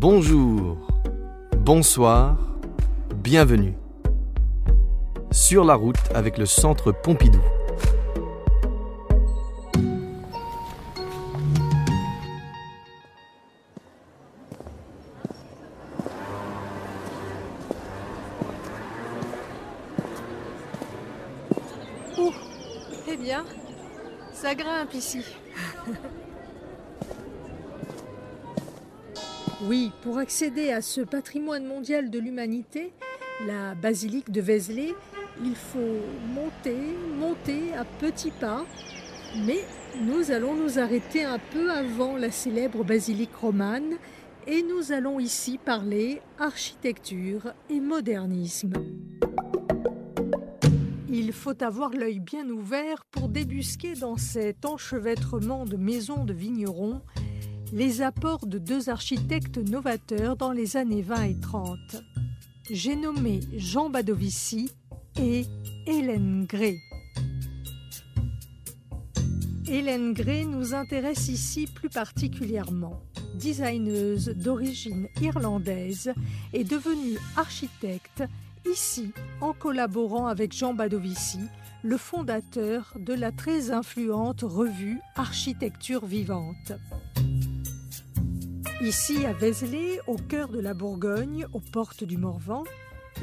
Bonjour, bonsoir, bienvenue. Sur la route avec le Centre Pompidou. Eh bien, ça grimpe ici. Oui, pour accéder à ce patrimoine mondial de l'humanité, la basilique de Vézelay, il faut monter, monter à petits pas, mais nous allons nous arrêter un peu avant la célèbre basilique romane et nous allons ici parler architecture et modernisme. Il faut avoir l'œil bien ouvert pour débusquer dans cet enchevêtrement de maisons de vignerons les apports de deux architectes novateurs dans les années 20 et 30. J'ai nommé Jean Badovici et Hélène Gray. Hélène Gray nous intéresse ici plus particulièrement. Designeuse d'origine irlandaise est devenue architecte ici en collaborant avec Jean Badovici, le fondateur de la très influente revue Architecture vivante. Ici à Vézelay, au cœur de la Bourgogne, aux portes du Morvan,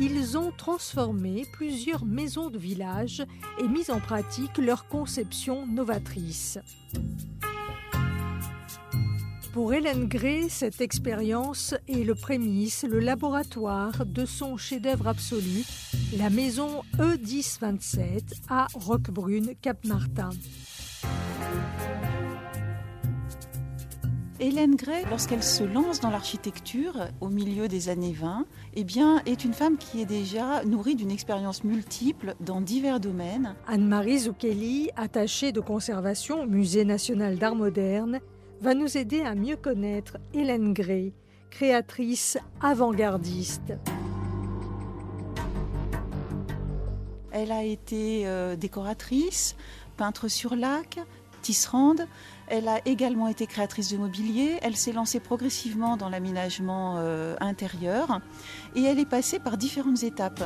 ils ont transformé plusieurs maisons de village et mis en pratique leur conception novatrice. Pour Hélène Gray, cette expérience est le prémisse, le laboratoire de son chef-d'œuvre absolu, la maison E1027 à Roquebrune, Cap-Martin. Hélène Gray, lorsqu'elle se lance dans l'architecture au milieu des années 20, eh bien, est une femme qui est déjà nourrie d'une expérience multiple dans divers domaines. Anne-Marie Zucchelli, attachée de conservation au Musée national d'art moderne, va nous aider à mieux connaître Hélène Gray, créatrice avant-gardiste. Elle a été euh, décoratrice, peintre sur lac, tisserande. Elle a également été créatrice de mobilier. Elle s'est lancée progressivement dans l'aménagement euh, intérieur et elle est passée par différentes étapes.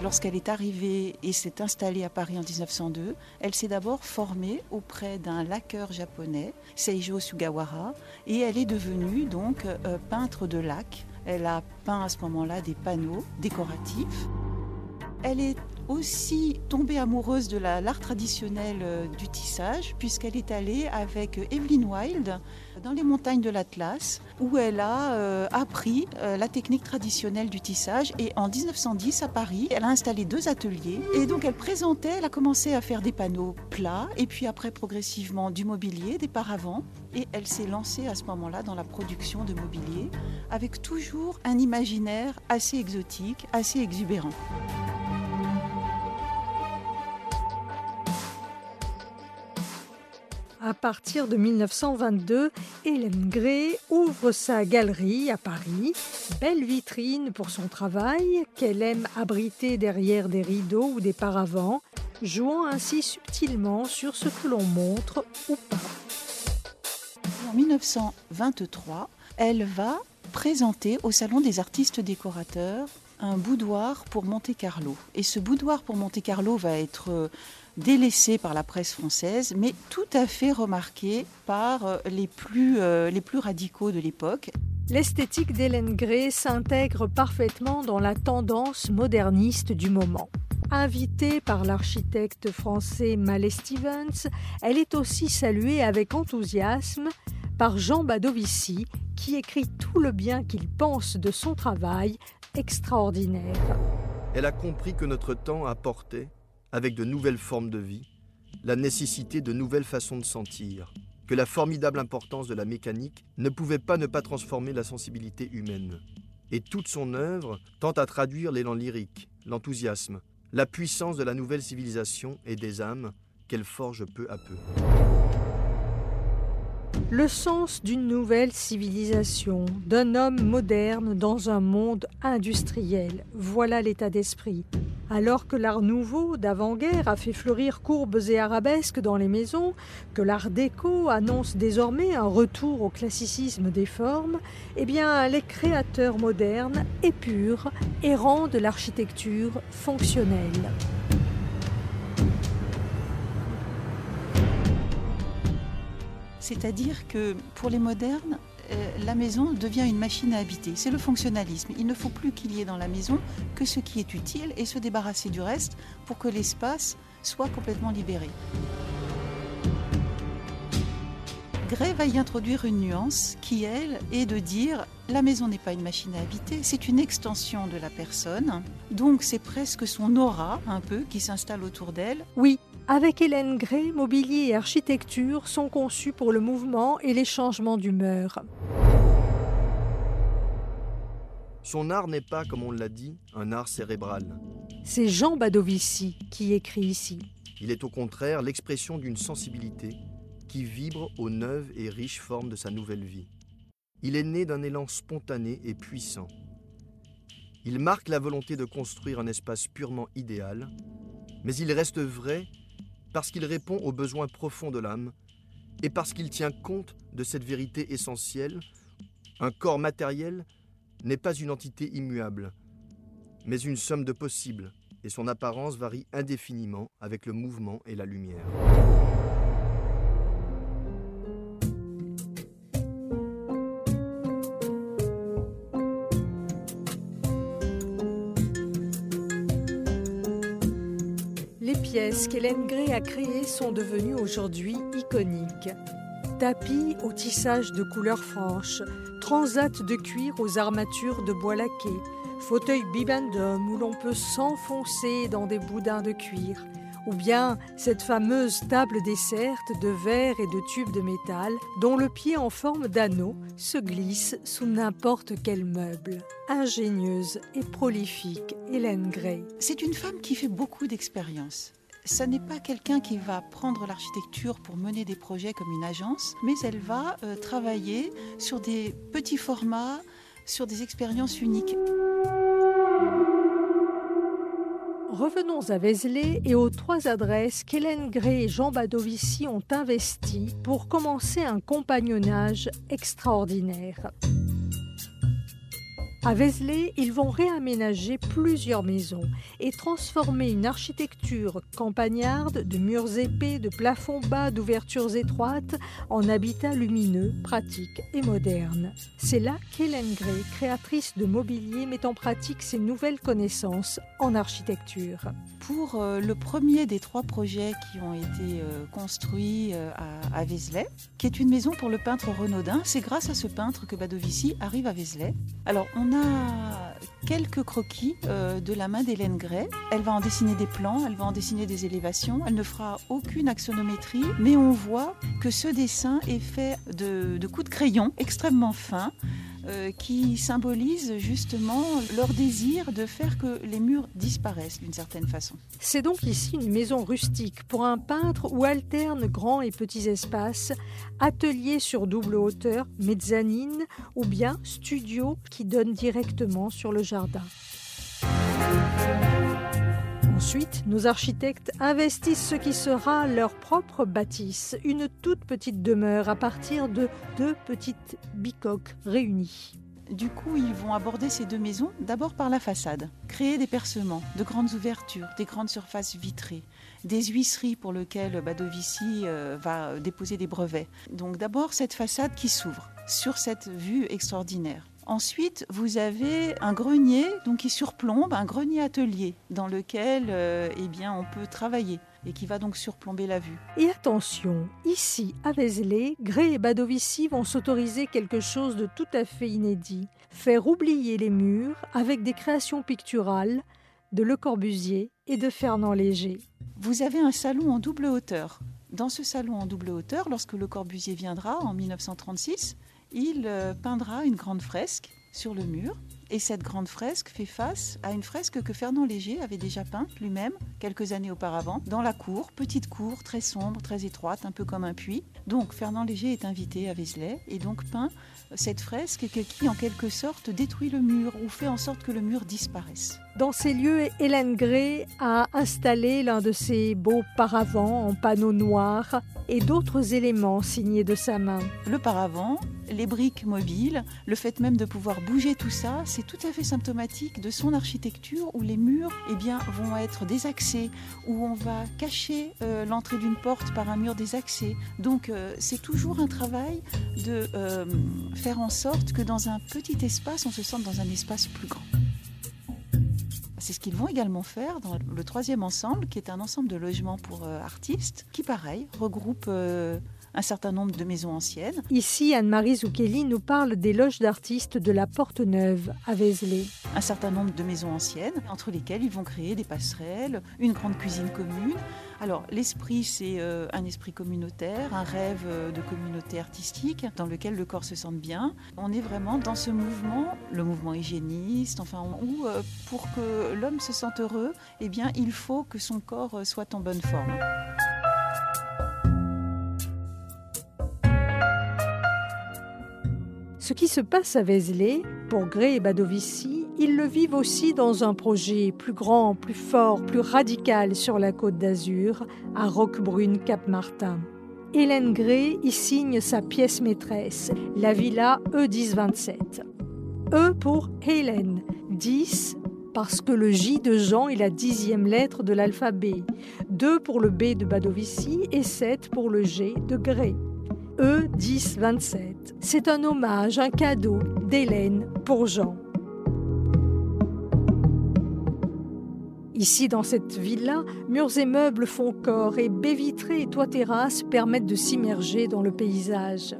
Lorsqu'elle est arrivée et s'est installée à Paris en 1902, elle s'est d'abord formée auprès d'un laqueur japonais, Seijo Sugawara, et elle est devenue donc euh, peintre de lac. Elle a peint à ce moment-là des panneaux décoratifs. Aussi tombée amoureuse de l'art traditionnel euh, du tissage, puisqu'elle est allée avec Evelyn Wild dans les montagnes de l'Atlas, où elle a euh, appris euh, la technique traditionnelle du tissage. Et en 1910, à Paris, elle a installé deux ateliers. Et donc elle présentait, elle a commencé à faire des panneaux plats, et puis après progressivement du mobilier, des paravents. Et elle s'est lancée à ce moment-là dans la production de mobilier, avec toujours un imaginaire assez exotique, assez exubérant. À partir de 1922, Hélène Gray ouvre sa galerie à Paris, belle vitrine pour son travail qu'elle aime abriter derrière des rideaux ou des paravents, jouant ainsi subtilement sur ce que l'on montre ou pas. En 1923, elle va présenter au Salon des artistes décorateurs un boudoir pour Monte Carlo. Et ce boudoir pour Monte Carlo va être délaissé par la presse française, mais tout à fait remarqué par euh, les plus, euh, les plus radicaux de l'époque. L'esthétique d'Hélène Gray s'intègre parfaitement dans la tendance moderniste du moment. Invitée par l'architecte français Mallet Stevens, elle est aussi saluée avec enthousiasme par Jean Badovici, qui écrit tout le bien qu'il pense de son travail extraordinaire. Elle a compris que notre temps apportait avec de nouvelles formes de vie, la nécessité de nouvelles façons de sentir, que la formidable importance de la mécanique ne pouvait pas ne pas transformer la sensibilité humaine. Et toute son œuvre tente à traduire l'élan lyrique, l'enthousiasme, la puissance de la nouvelle civilisation et des âmes qu'elle forge peu à peu. Le sens d'une nouvelle civilisation, d'un homme moderne dans un monde industriel, voilà l'état d'esprit Alors que l'art nouveau d'avant-guerre a fait fleurir courbes et arabesques dans les maisons, que l'art déco annonce désormais un retour au classicisme des formes, eh bien les créateurs modernes épurent et rendent l'architecture fonctionnelle. C'est-à-dire que pour les modernes, euh, la maison devient une machine à habiter. C'est le fonctionnalisme. Il ne faut plus qu'il y ait dans la maison que ce qui est utile et se débarrasser du reste pour que l'espace soit complètement libéré. Gray va y introduire une nuance qui, elle, est de dire la maison n'est pas une machine à habiter, c'est une extension de la personne. Donc c'est presque son aura, un peu, qui s'installe autour d'elle. Oui, avec Hélène Gray, mobilier et architecture sont conçus pour le mouvement et les changements d'humeur. Son art n'est pas, comme on l'a dit, un art cérébral. C'est Jean Badovici qui écrit ici. Il est au contraire l'expression d'une sensibilité qui vibre aux neuves et riches formes de sa nouvelle vie. Il est né d'un élan spontané et puissant. Il marque la volonté de construire un espace purement idéal, mais il reste vrai parce qu'il répond aux besoins profonds de l'âme et parce qu'il tient compte de cette vérité essentielle, un corps matériel n'est pas une entité immuable, mais une somme de possibles, et son apparence varie indéfiniment avec le mouvement et la lumière. Pièces qu'Hélène Gray a créées sont devenues aujourd'hui iconiques. Tapis au tissage de couleurs franches, transat de cuir aux armatures de bois laqué, fauteuil bibendum où l'on peut s'enfoncer dans des boudins de cuir, ou bien cette fameuse table desserte de verre et de tubes de métal dont le pied en forme d'anneau se glisse sous n'importe quel meuble. Ingénieuse et prolifique, Hélène Gray. C'est une femme qui fait beaucoup d'expériences ce n'est pas quelqu'un qui va prendre l'architecture pour mener des projets comme une agence, mais elle va euh, travailler sur des petits formats, sur des expériences uniques. Revenons à Vézelay et aux trois adresses qu'Hélène Gray et Jean Badovici ont investies pour commencer un compagnonnage extraordinaire. À Vézelay, ils vont réaménager plusieurs maisons et transformer une architecture campagnarde de murs épais, de plafonds bas, d'ouvertures étroites en habitat lumineux, pratique et moderne. C'est là qu'Hélène Gray, créatrice de mobilier, met en pratique ses nouvelles connaissances en architecture. Pour euh, le premier des trois projets qui ont été euh, construits euh, à, Vézelay, qui est une maison pour le peintre Renaudin, c'est grâce à ce peintre que Badovici arrive à Vézelay. Alors on a quelques croquis de la main d'Hélène Gray. Elle va en dessiner des plans, elle va en dessiner des élévations, elle ne fera aucune axonométrie, mais on voit que ce dessin est fait de coups de crayon extrêmement fins euh, qui symbolisent justement leur désir de faire que les murs disparaissent d'une certaine façon. C'est donc ici une maison rustique pour un peintre où alternent grands et petits espaces, atelier sur double hauteur, mezzanine ou bien studio qui donne directement sur le jardin. Ensuite, nos architectes investissent ce qui sera leur propre bâtisse, une toute petite demeure à partir de deux petites bicoques réunies. Du coup, ils vont aborder ces deux maisons d'abord par la façade, créer des percements, de grandes ouvertures, des grandes surfaces vitrées, des huisseries pour lesquelles Badovici euh, va déposer des brevets. Donc d'abord cette façade qui s'ouvre sur cette vue extraordinaire. Ensuite, vous avez un grenier donc qui surplombe, un grenier atelier dans lequel euh, eh bien, on peut travailler et qui va donc surplomber la vue. Et attention, ici à Vézelay, Gray et Badovici vont s'autoriser quelque chose de tout à fait inédit faire oublier les murs avec des créations picturales de Le Corbusier et de Fernand Léger. Vous avez un salon en double hauteur. Dans ce salon en double hauteur, lorsque Le Corbusier viendra en 1936, il euh, peindra une grande fresque sur le mur. Et cette grande fresque fait face à une fresque que Fernand Léger avait déjà peinte lui-même quelques années auparavant dans la cour, petite cour très sombre, très étroite, un peu comme un puits. Donc Fernand Léger est invité à Vézelay et donc peint cette fresque qui en quelque sorte détruit le mur ou fait en sorte que le mur disparaisse. Dans ces lieux, Hélène Gray a installé l'un de ses beaux paravents en panneaux noirs et d'autres éléments signés de sa main. Le paravent, les briques mobiles, le fait même de pouvoir bouger tout ça, c'est tout à fait symptomatique de son architecture où les murs eh bien, vont être désaxés, où on va cacher euh, l'entrée d'une porte par un mur désaxé. Donc euh, c'est toujours un travail de euh, faire en sorte que dans un petit espace, on se sente dans un espace plus grand. C'est ce qu'ils vont également faire dans le troisième ensemble, qui est un ensemble de logements pour euh, artistes, qui, pareil, regroupe euh, un certain nombre de maisons anciennes. Ici, Anne-Marie Zoukeli nous parle des loges d'artistes de la Porte Neuve à Vézelay. Un certain nombre de maisons anciennes, entre lesquelles ils vont créer des passerelles, une grande cuisine commune. Alors, l'esprit, c'est euh, un esprit communautaire, un rêve euh, de communauté artistique dans lequel le corps se sente bien. On est vraiment dans ce mouvement, le mouvement hygiéniste, enfin, où euh, pour que l'homme se sente heureux, eh bien, il faut que son corps soit en bonne forme. Ce qui se passe à Vézelay, pour Gray et Badovici, ils le vivent aussi dans un projet plus grand, plus fort, plus radical sur la côte d'Azur, à Roquebrune-Cap-Martin. Hélène Gray y signe sa pièce maîtresse, la villa E1027. E pour Hélène, 10 parce que le J de Jean est la dixième lettre de l'alphabet, 2 pour le B de Badovici et 7 pour le G de Gray. E1027. C'est un hommage, un cadeau d'Hélène pour Jean. Ici, dans cette villa, murs et meubles font corps et baies vitrées et toits terrasses permettent de s'immerger dans le paysage.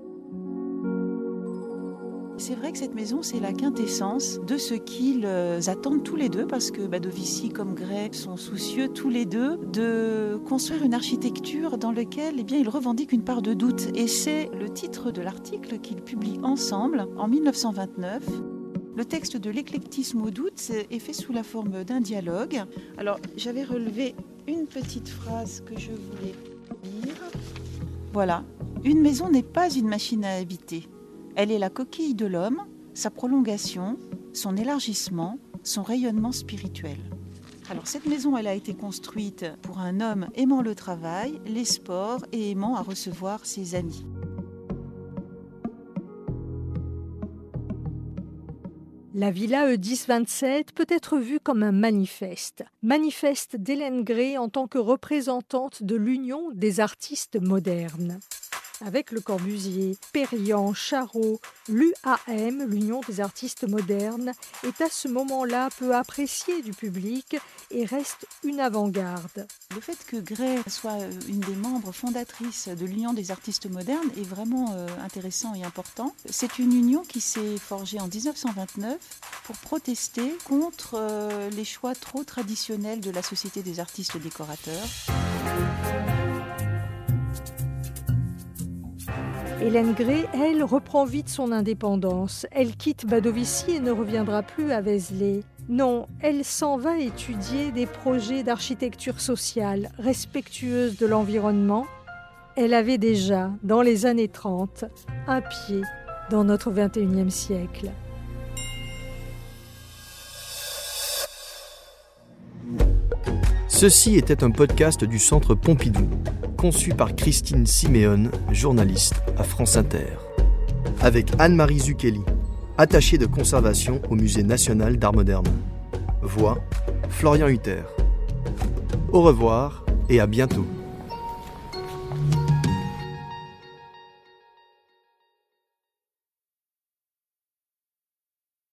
C'est vrai que cette maison, c'est la quintessence de ce qu'ils euh, attendent tous les deux, parce que Badovici comme Gray sont soucieux tous les deux de construire une architecture dans laquelle eh bien, ils revendiquent une part de doute. Et c'est le titre de l'article qu'ils publient ensemble en 1929. Le texte de l'éclectisme au doute est fait sous la forme d'un dialogue. Alors, j'avais relevé une petite phrase que je voulais lire. Voilà. Une maison n'est pas une machine à habiter. Elle est la coquille de l'homme, sa prolongation, son élargissement, son rayonnement spirituel. Alors cette maison, elle a été construite pour un homme aimant le travail, les sports et aimant à recevoir ses amis. La villa E1027 peut être vue comme un manifeste. Manifeste d'Hélène Gray en tant que représentante de l'Union des artistes modernes avec Le Corbusier, Perriand, Charot, l'UAM, l'Union des artistes modernes, est à ce moment-là peu appréciée du public et reste une avant-garde. Le fait que Gray soit euh, une des membres fondatrices de l'Union des artistes modernes est vraiment euh, intéressant et important. C'est une union qui s'est forgée en 1929 pour protester contre euh, les choix trop traditionnels de la Société des artistes décorateurs. Hélène Gray, elle, reprend vite son indépendance. Elle quitte Badovici et ne reviendra plus à Vézelay. Non, elle s'en va étudier des projets d'architecture sociale respectueuse de l'environnement. Elle avait déjà, dans les années 30, un pied dans notre 21e siècle. Ceci était un podcast du Centre Pompidou conçu par Christine Siméon, journaliste à France Inter. Avec Anne-Marie Zucchelli, attachée de conservation au Musée national d'art moderne. Voix Florian Hutter. Au revoir et à bientôt.